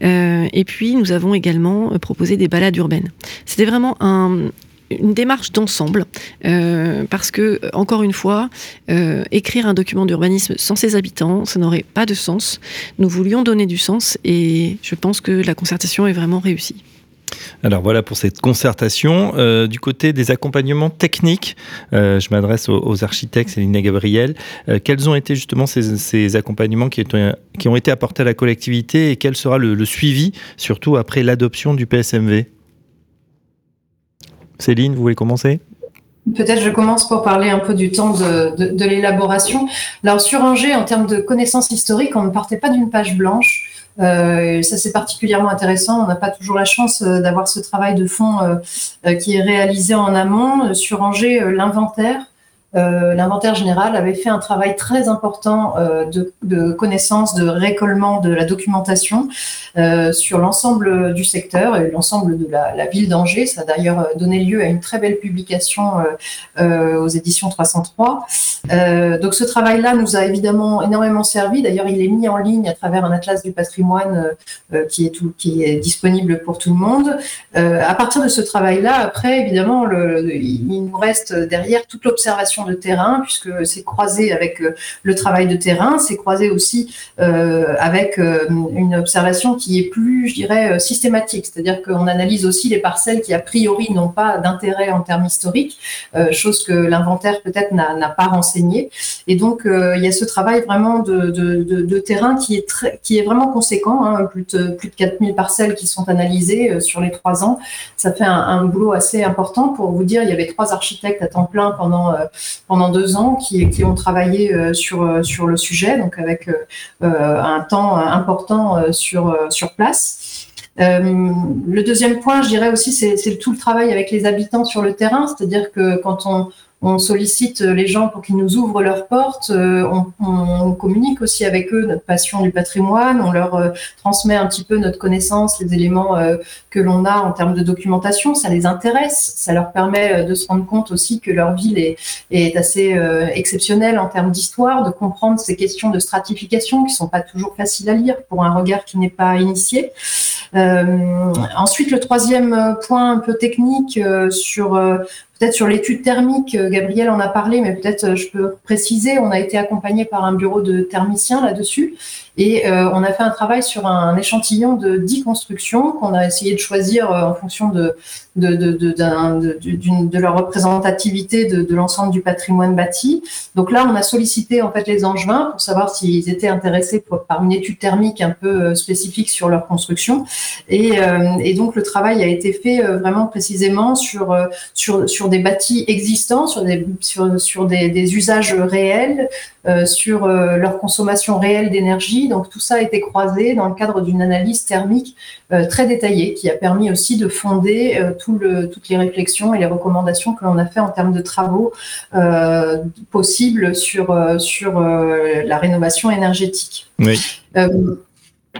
et puis nous avons également proposé des balades urbaines. C'était vraiment un, une démarche d'ensemble, euh, parce que, encore une fois, euh, écrire un document d'urbanisme sans ses habitants, ça n'aurait pas de sens. Nous voulions donner du sens et je pense que la concertation est vraiment réussie. Alors voilà pour cette concertation. Euh, du côté des accompagnements techniques, je m'adresse aux, architectes, Céline Gabriel. quels ont été justement ces, accompagnements qui, ont été apportés à la collectivité et quel sera le suivi, surtout après l'adoption du PSMV Céline, vous voulez commencer? Peut-être je commence pour parler un peu du temps de, l'élaboration. Alors sur Angers, en termes de connaissances historiques, on ne partait pas d'une page blanche. Euh, ça c'est particulièrement intéressant. On n'a pas toujours la chance euh, d'avoir ce travail de fond euh, qui est réalisé en amont. Sur Angers, l'inventaire euh, l'inventaire général avait fait un travail très important euh, de, connaissance, de récollement de la documentation euh, sur l'ensemble du secteur et l'ensemble de la ville d'Angers. Ça a d'ailleurs donné lieu à une très belle publication aux éditions 303. Donc ce travail-là nous a évidemment énormément servi. D'ailleurs, il est mis en ligne à travers un atlas du patrimoine qui, est tout, qui est disponible pour tout le monde. à partir de ce travail-là, après, évidemment, il nous reste derrière toute l'observation de terrain, puisque c'est croisé avec euh, le travail de terrain, c'est croisé aussi euh, avec euh, une observation qui est plus, je dirais, systématique, c'est-à-dire qu'on analyse aussi les parcelles qui a priori n'ont pas d'intérêt en termes historiques, chose que l'inventaire peut-être n'a pas renseigné. Et donc il y a ce travail vraiment de, terrain qui est très, qui est vraiment conséquent, hein, plus de plus de 4000 parcelles qui sont analysées sur les trois ans. Ça fait un, boulot assez important pour vous dire. Il y avait trois architectes à temps plein pendant pendant deux ans qui, qui ont travaillé euh, sur, euh, sur le sujet, donc avec euh, un temps important sur, sur place. le deuxième point, je dirais aussi, c'est tout le travail avec les habitants sur le terrain, c'est-à-dire que quand on, on sollicite les gens pour qu'ils nous ouvrent leurs portes, euh, on, communique aussi avec eux notre passion du patrimoine, on leur euh, transmet un petit peu notre connaissance, les éléments euh, que l'on a en termes de documentation, ça les intéresse, ça leur permet de se rendre compte aussi que leur ville est, est assez exceptionnelle en termes d'histoire, de comprendre ces questions de stratification qui sont pas toujours faciles à lire pour un regard qui n'est pas initié. ensuite, le troisième point un peu technique sur Peut-être sur l'étude thermique, Gabriel en a parlé, mais peut-être je peux préciser, on a été accompagné par un bureau de thermiciens là-dessus. Et on a fait un travail sur un échantillon de 10 constructions qu'on a essayé de choisir en fonction de, de, de, de, de leur représentativité de, l'ensemble du patrimoine bâti. Donc là, on a sollicité en fait les Angevins pour savoir s'ils étaient intéressés par une étude thermique un peu spécifique sur leur construction. Et, donc le travail a été fait vraiment précisément sur, sur, sur des bâtis existants, sur des, sur, sur des, usages réels, euh, sur euh, leur consommation réelle d'énergie. Donc tout ça a été croisé dans le cadre d'une analyse thermique euh, très détaillée qui a permis aussi de fonder tout le, toutes les réflexions et les recommandations que l'on a fait en termes de travaux possibles sur, sur la rénovation énergétique. Oui.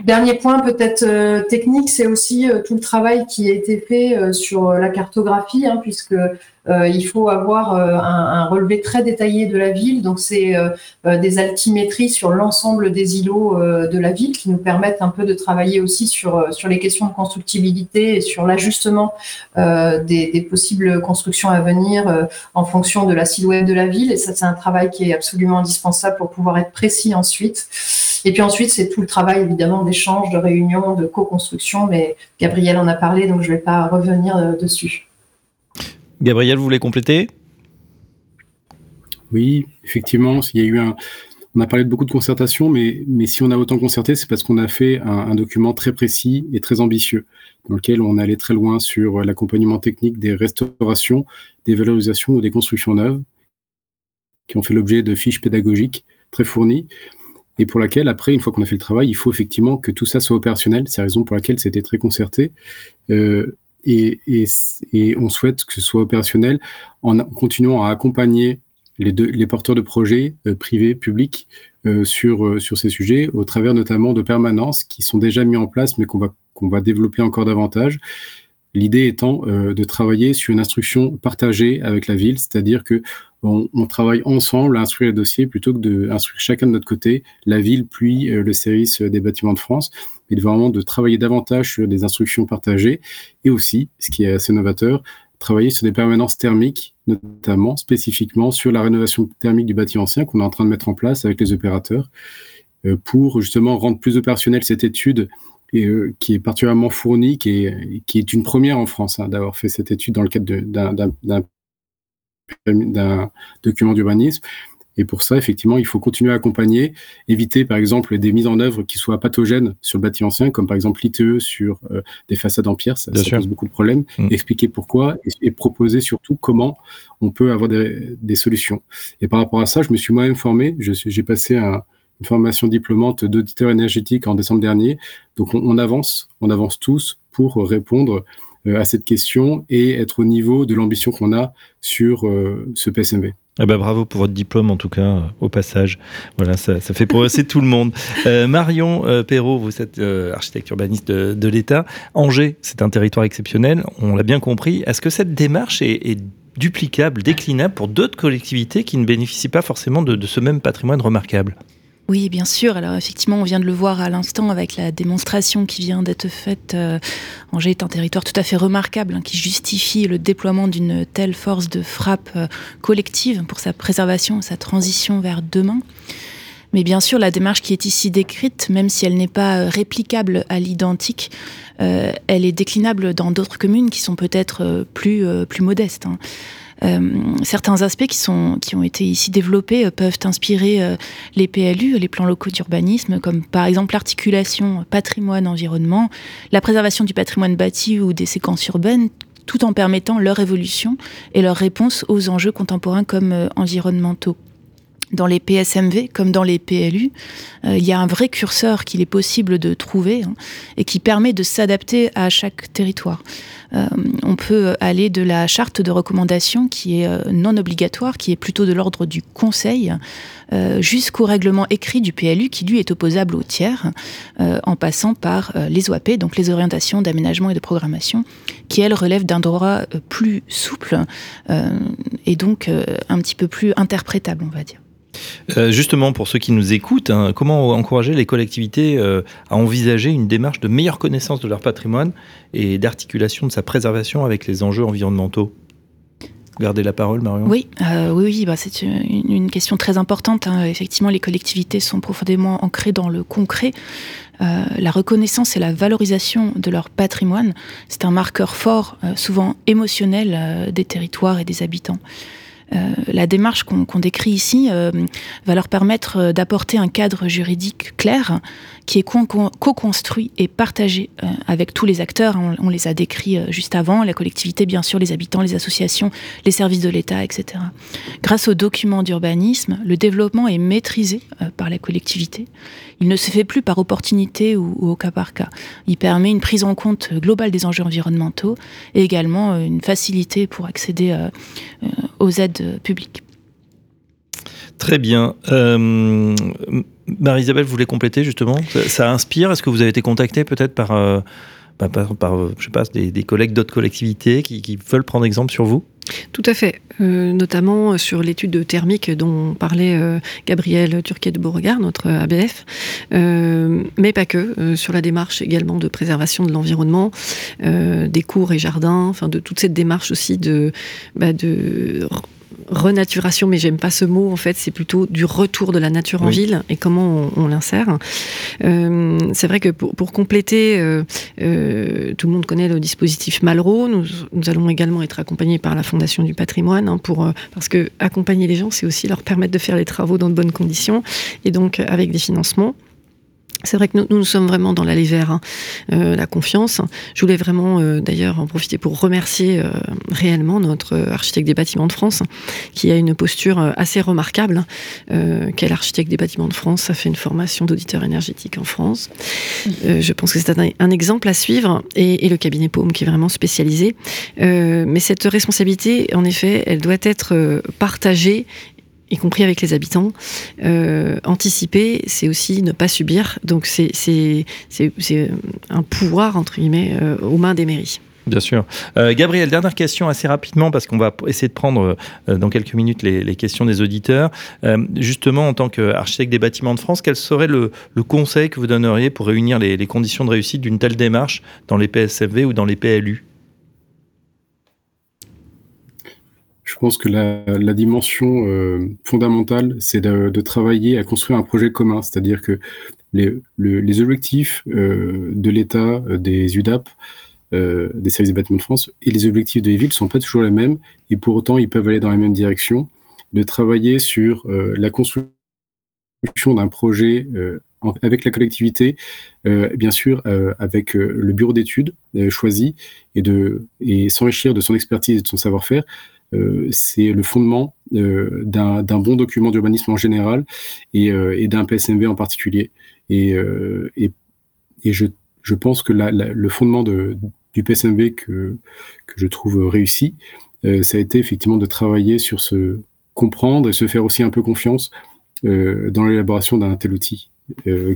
Dernier point peut-être technique, c'est aussi tout le travail qui a été fait sur la cartographie, hein, puisque euh, il faut avoir euh, un, relevé très détaillé de la ville. Donc, c'est euh, des altimétries sur l'ensemble des îlots de la ville qui nous permettent un peu de travailler aussi sur, sur les questions de constructibilité et sur l'ajustement des, des, possibles constructions à venir en fonction de la silhouette de la ville. Et ça, c'est un travail qui est absolument indispensable pour pouvoir être précis ensuite. Et puis ensuite, c'est tout le travail évidemment d'échange, de réunion, de co-construction, mais Gabriel en a parlé, donc je ne vais pas revenir dessus. Gabriel, vous voulez compléter? Oui, effectivement, il y a eu un. On a parlé de beaucoup de concertation, mais, mais si on a autant concerté, c'est parce qu'on a fait un, document très précis et très ambitieux, dans lequel on allait très loin sur l'accompagnement technique des restaurations, des valorisations ou des constructions neuves, qui ont fait l'objet de fiches pédagogiques très fournies, et pour laquelle, après, une fois qu'on a fait le travail, il faut effectivement que tout ça soit opérationnel. C'est la raison pour laquelle c'était très concerté. Euh, et, on souhaite que ce soit opérationnel en continuant à accompagner les, porteurs de projets euh, privés, publics, euh, sur, euh, sur ces sujets, au travers notamment de permanences qui sont déjà mis en place, mais qu'on va, qu'on va développer encore davantage. L'idée étant de travailler sur une instruction partagée avec la ville, c'est-à-dire que on, travaille ensemble à instruire les dossiers plutôt que d'instruire chacun de notre côté, la ville puis le service des bâtiments de France. Mais vraiment de travailler davantage sur des instructions partagées et aussi, ce qui est assez novateur, travailler sur des permanences thermiques, notamment spécifiquement sur la rénovation thermique du bâti ancien qu'on est en train de mettre en place avec les opérateurs euh, pour justement rendre plus opérationnelle cette étude et, euh, qui est particulièrement fournie, qui est, qui est une première en France hein, d'avoir fait cette étude dans le cadre d'un document d'urbanisme et pour ça, effectivement, il faut continuer à accompagner, éviter par exemple des mises en œuvre qui soient pathogènes sur le bâti ancien, comme par exemple l'ITE sur euh, des façades en pierre, ça, pose beaucoup de problèmes. Mm. Expliquer pourquoi et, proposer surtout comment on peut avoir des, solutions. Et par rapport à ça, je me suis moi-même formé. J'ai passé une formation diplômante d'auditeur énergétique en décembre dernier. Donc on, avance, on avance tous pour répondre euh, à cette question et être au niveau de l'ambition qu'on a sur euh, ce PSMV. Eh ben, bravo pour votre diplôme en tout cas euh, au passage. Voilà, ça, fait progresser tout le monde. Marion euh, Perrault, vous êtes architecte urbaniste de, l'État. Angers, c'est un territoire exceptionnel, on l'a bien compris. Est-ce que cette démarche est, duplicable, déclinable pour d'autres collectivités qui ne bénéficient pas forcément de ce même patrimoine remarquable? Oui, bien sûr. Alors effectivement, on vient de le voir à l'instant avec la démonstration qui vient d'être faite. Euh, Angers est un territoire tout à fait remarquable hein, qui justifie le déploiement d'une telle force de frappe euh, collective pour sa préservation, sa transition vers demain. Mais bien sûr, la démarche qui est ici décrite, même si elle n'est pas euh, réplicable à l'identique, elle est déclinable dans d'autres communes qui sont peut-être plus, modestes. Hein. Euh, certains aspects qui, sont, qui ont été ici développés euh, peuvent inspirer euh, les PLU, les plans locaux d'urbanisme, comme par exemple l'articulation patrimoine-environnement, la préservation du patrimoine bâti ou des séquences urbaines, tout en permettant leur évolution et leur réponse aux enjeux contemporains comme environnementaux dans les PSMV comme dans les PLU, il y a un vrai curseur qu'il est possible de trouver hein, et qui permet de s'adapter à chaque territoire. Euh, on peut aller de la charte de recommandation qui est euh, non obligatoire, qui est plutôt de l'ordre du conseil, euh, jusqu'au règlement écrit du PLU qui lui est opposable aux tiers, en passant par les OAP, donc les orientations d'aménagement et de programmation, qui elles relèvent d'un droit plus souple et donc un petit peu plus interprétable, on va dire. Euh, justement, pour ceux qui nous écoutent, hein, comment encourager les collectivités euh, à envisager une démarche de meilleure connaissance de leur patrimoine et d'articulation de sa préservation avec les enjeux environnementaux? Garder la parole, Marion. Oui, euh, oui, oui bah, c'est une, question très importante. Hein. Effectivement, les collectivités sont profondément ancrées dans le concret. La reconnaissance et la valorisation de leur patrimoine, c'est un marqueur fort, souvent émotionnel, des territoires et des habitants. Euh, la démarche qu'on décrit ici euh, va leur permettre euh, d'apporter un cadre juridique clair qui est co-construit et partagé avec tous les acteurs. On, les a décrits juste avant, la collectivité, bien sûr, les habitants, les associations, les services de l'État, etc. Grâce aux documents d'urbanisme, le développement est maîtrisé par la collectivité. Il ne se fait plus par opportunité ou, au cas par cas. Il permet une prise en compte globale des enjeux environnementaux et également une facilité pour accéder aux aides publiques. Très bien. Euh, Marie-Isabelle, vous voulez compléter justement? Ça, inspire? Est-ce que vous avez été contacté peut-être par, euh, par, je sais pas, des, collègues d'autres collectivités qui, veulent prendre exemple sur vous? Tout à fait, euh, notamment sur l'étude thermique dont parlait Gabriel Turquet de Beauregard, notre ABF, mais pas que, sur la démarche également de préservation de l'environnement, des cours et jardins, enfin de toute cette démarche aussi de, bah, de renaturation, mais j'aime pas ce mot en fait, c'est plutôt du retour de la nature en ville et comment on, l'insère. Euh, c'est vrai que pour, compléter, euh, euh, tout le monde connaît le dispositif Malraux. Nous, allons également être accompagnés par la Fondation du patrimoine hein, pour, parce que accompagner les gens, c'est aussi leur permettre de faire les travaux dans de bonnes conditions et donc avec des financements. C'est vrai que nous, nous, sommes vraiment dans l'allée vers hein, euh, la confiance. Je voulais vraiment euh, d'ailleurs en profiter pour remercier euh, réellement notre architecte des bâtiments de France, qui a une posture assez remarquable. quel architecte des bâtiments de France a fait une formation d'auditeur énergétique en France Je pense que c'est un, un, exemple à suivre. Et, et, le cabinet Paume qui est vraiment spécialisé. mais cette responsabilité, en effet, elle doit être partagée y compris avec les habitants. Euh, anticiper, c'est aussi ne pas subir. Donc c'est un pouvoir, entre guillemets, euh, aux mains des mairies. Bien sûr. Euh, Gabriel, dernière question assez rapidement, parce qu'on va essayer de prendre dans quelques minutes les, questions des auditeurs. justement, en tant qu'architecte des bâtiments de France, quel serait le, conseil que vous donneriez pour réunir les, les conditions de réussite d'une telle démarche dans les PSFV ou dans les PLU Je pense que la, dimension euh, fondamentale, c'est de, travailler à construire un projet commun, c'est-à-dire que les, objectifs euh, de l'État, euh, des UDAP, des services des bâtiments de France, et les objectifs des villes ne sont pas toujours les mêmes, et pour autant, ils peuvent aller dans la même direction, de travailler sur la construction d'un projet avec la collectivité, bien sûr avec le bureau d'études choisi, et, et s'enrichir de son expertise et de son savoir-faire, c'est le fondement euh, d'un bon document d'urbanisme en général et, euh, d'un PSMV en particulier. Et, je, pense que le fondement du PSMV que, je trouve réussi, ça a été effectivement de travailler sur ce comprendre et se faire aussi un peu confiance dans l'élaboration d'un tel outil.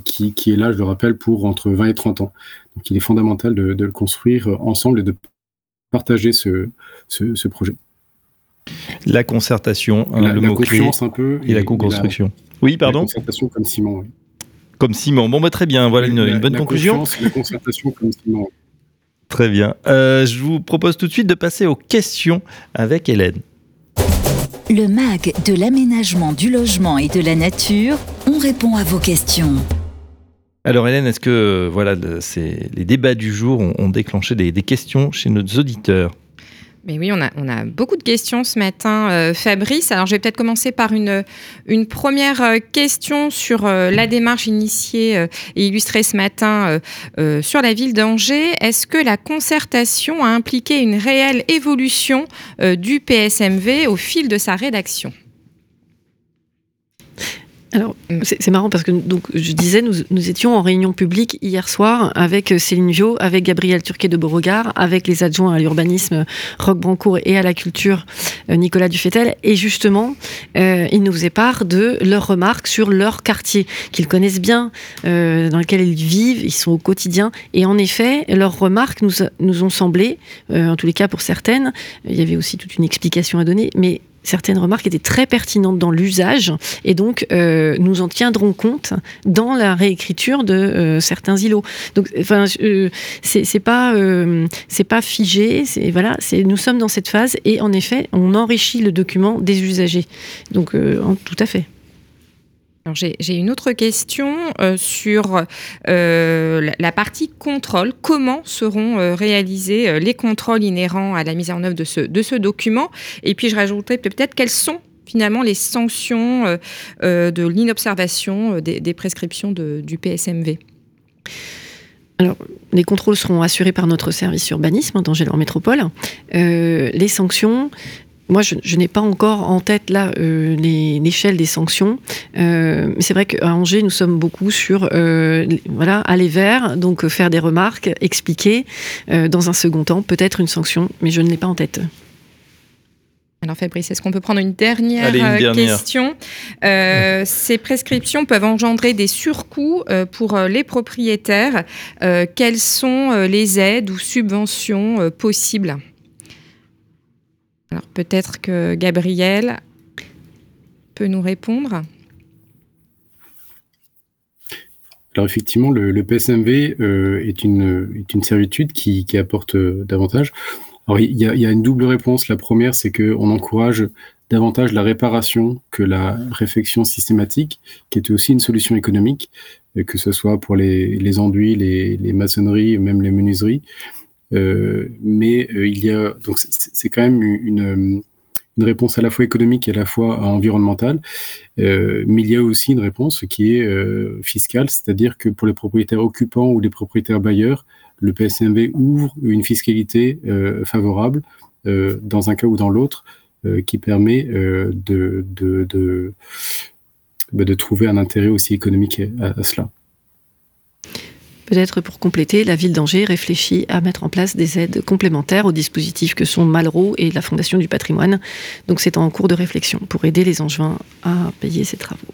qui, est là, je le rappelle, pour entre 20 et 30 ans. Donc il est fondamental de, le construire ensemble et de partager ce projet. La concertation, hein, la, le mot un peu et, la co-construction. Oui, pardon. La concertation comme ciment. Comme ciment. Bon, bah, très bien. Voilà une, bonne conclusion. La concertation comme ciment. Très bien. Euh, je vous propose tout de suite de passer aux questions avec Hélène. Le MAG de l'aménagement du logement et de la nature, on répond à vos questions. Alors Hélène, est-ce que voilà, les débats du jour ont, déclenché des questions chez nos auditeurs? Mais oui, on a, on a beaucoup de questions ce matin, euh, Fabrice. Alors, je vais peut-être commencer par une, une première euh, question sur euh, la démarche initiée et illustrée ce matin sur la ville d'Angers. Est-ce que la concertation a impliqué une réelle évolution du PSMV au fil de sa rédaction? Alors, c'est marrant parce que donc je disais, nous, nous, étions en réunion publique hier soir avec euh, Céline Viau, avec Gabriel Turquet de Beauregard, avec les adjoints à l'urbanisme Roch Brancourt et à la culture euh, Nicolas Dufetel. Et justement, euh, ils nous faisaient part de leurs remarques sur leur quartier, qu'ils connaissent bien, dans lequel ils vivent, ils sont au quotidien. Et en effet, leurs remarques nous, nous ont semblé, en tous les cas pour certaines, il y avait aussi toute une explication à donner, mais certaines remarques étaient très pertinentes dans l'usage et donc euh, nous en tiendrons compte dans la réécriture de euh, certains îlots. Donc, enfin, euh, c'est pas c'est pas figé. C'est voilà, c'est nous sommes dans cette phase et en effet, on enrichit le document des usagers. Donc, tout à fait. J'ai une autre question sur la, partie contrôle. Comment seront réalisés les contrôles inhérents à la mise en œuvre de ce, document? Et puis je rajouterai peut-être quelles sont finalement les sanctions euh, euh, de l'inobservation euh, des, prescriptions du PSMV alors, les contrôles seront assurés par notre service urbanisme dans Gélor Métropole. les sanctions, moi, je, n'ai pas encore en tête là l'échelle des sanctions. mais c'est vrai qu'à Angers, nous sommes beaucoup sur voilà aller vers, donc faire des remarques, expliquer. dans un second temps, peut-être une sanction, mais je ne l'ai pas en tête. Alors Fabrice, est-ce qu'on peut prendre une dernière, euh, question? Euh, <laughs> Ces prescriptions peuvent engendrer des surcoûts euh, pour les propriétaires. quelles sont les aides ou subventions possibles? Alors peut-être que Gabriel peut nous répondre. Alors effectivement, le, PSMV est, une, servitude qui, apporte davantage. Alors, il y, a, une double réponse. La première, c'est qu'on encourage davantage la réparation que la réfection systématique, qui était aussi une solution économique, euh, que ce soit pour les, enduits, les, maçonneries, même les menuiseries. Euh, mais euh, il y a donc c'est quand même une, réponse à la fois économique et à la fois environnementale, mais il y a aussi une réponse qui est fiscale, c'est-à-dire que pour les propriétaires occupants ou les propriétaires bailleurs, le PSMV ouvre une fiscalité euh, favorable euh, dans un cas ou dans l'autre euh, qui permet de, de, bah, de, trouver un intérêt aussi économique à, cela. Peut-être pour compléter, la ville d'Angers réfléchit à mettre en place des aides complémentaires aux dispositifs que sont Malraux et la Fondation du patrimoine. Donc c'est en cours de réflexion pour aider les Angevins à payer ces travaux.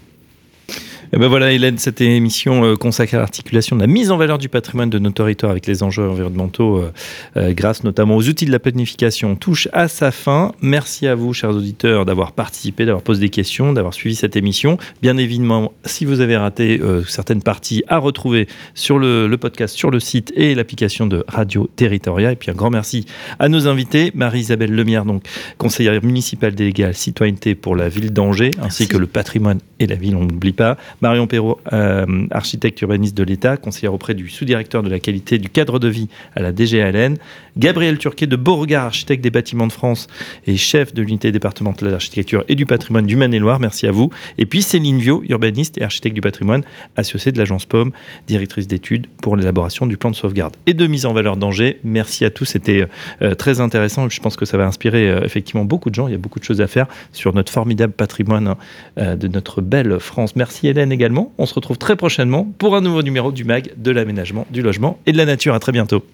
Et eh ben voilà, Hélène, cette émission euh, consacrée à l'articulation de la mise en valeur du patrimoine de nos territoires avec les enjeux environnementaux, euh, euh, grâce notamment aux outils de la planification, touche à sa fin. Merci à vous, chers auditeurs, d'avoir participé, d'avoir posé des questions, d'avoir suivi cette émission. Bien évidemment, si vous avez raté certaines parties, à retrouver sur le, le, podcast, sur le site et l'application de Radio Territoria. Et puis un grand merci à nos invités, Marie-Isabelle Lemierre, donc conseillère municipale déléguée à la citoyenneté pour la ville d'Angers, ainsi que le patrimoine et la ville, on n'oublie pas. Marion Perrault, euh, architecte urbaniste de l'État, conseillère auprès du sous-directeur de la qualité du cadre de vie à la DGALN. Gabriel Turquet de Beauregard, architecte des bâtiments de France et chef de l'unité départementale d'architecture et du patrimoine du Maine-et-Loire. Merci à vous. Et puis Céline Viau, urbaniste et architecte du patrimoine, associée de l'agence POM, directrice d'études pour l'élaboration du plan de sauvegarde et de mise en valeur d'Angers. Merci à tous. C'était euh, très intéressant. Je pense que ça va inspirer euh, effectivement beaucoup de gens. Il y a beaucoup de choses à faire sur notre formidable patrimoine hein, de notre belle France. Merci Hélène également. On se retrouve très prochainement pour un nouveau numéro du MAG de l'aménagement, du logement et de la nature. À très bientôt.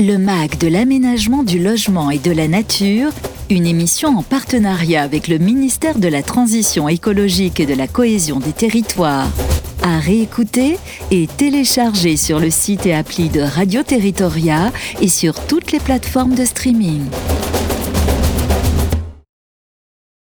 Le MAG de l'aménagement, du logement et de la nature, une émission en partenariat avec le ministère de la Transition écologique et de la cohésion des territoires. À réécouter et télécharger sur le site et appli de Radio Territoria et sur toutes les plateformes de streaming.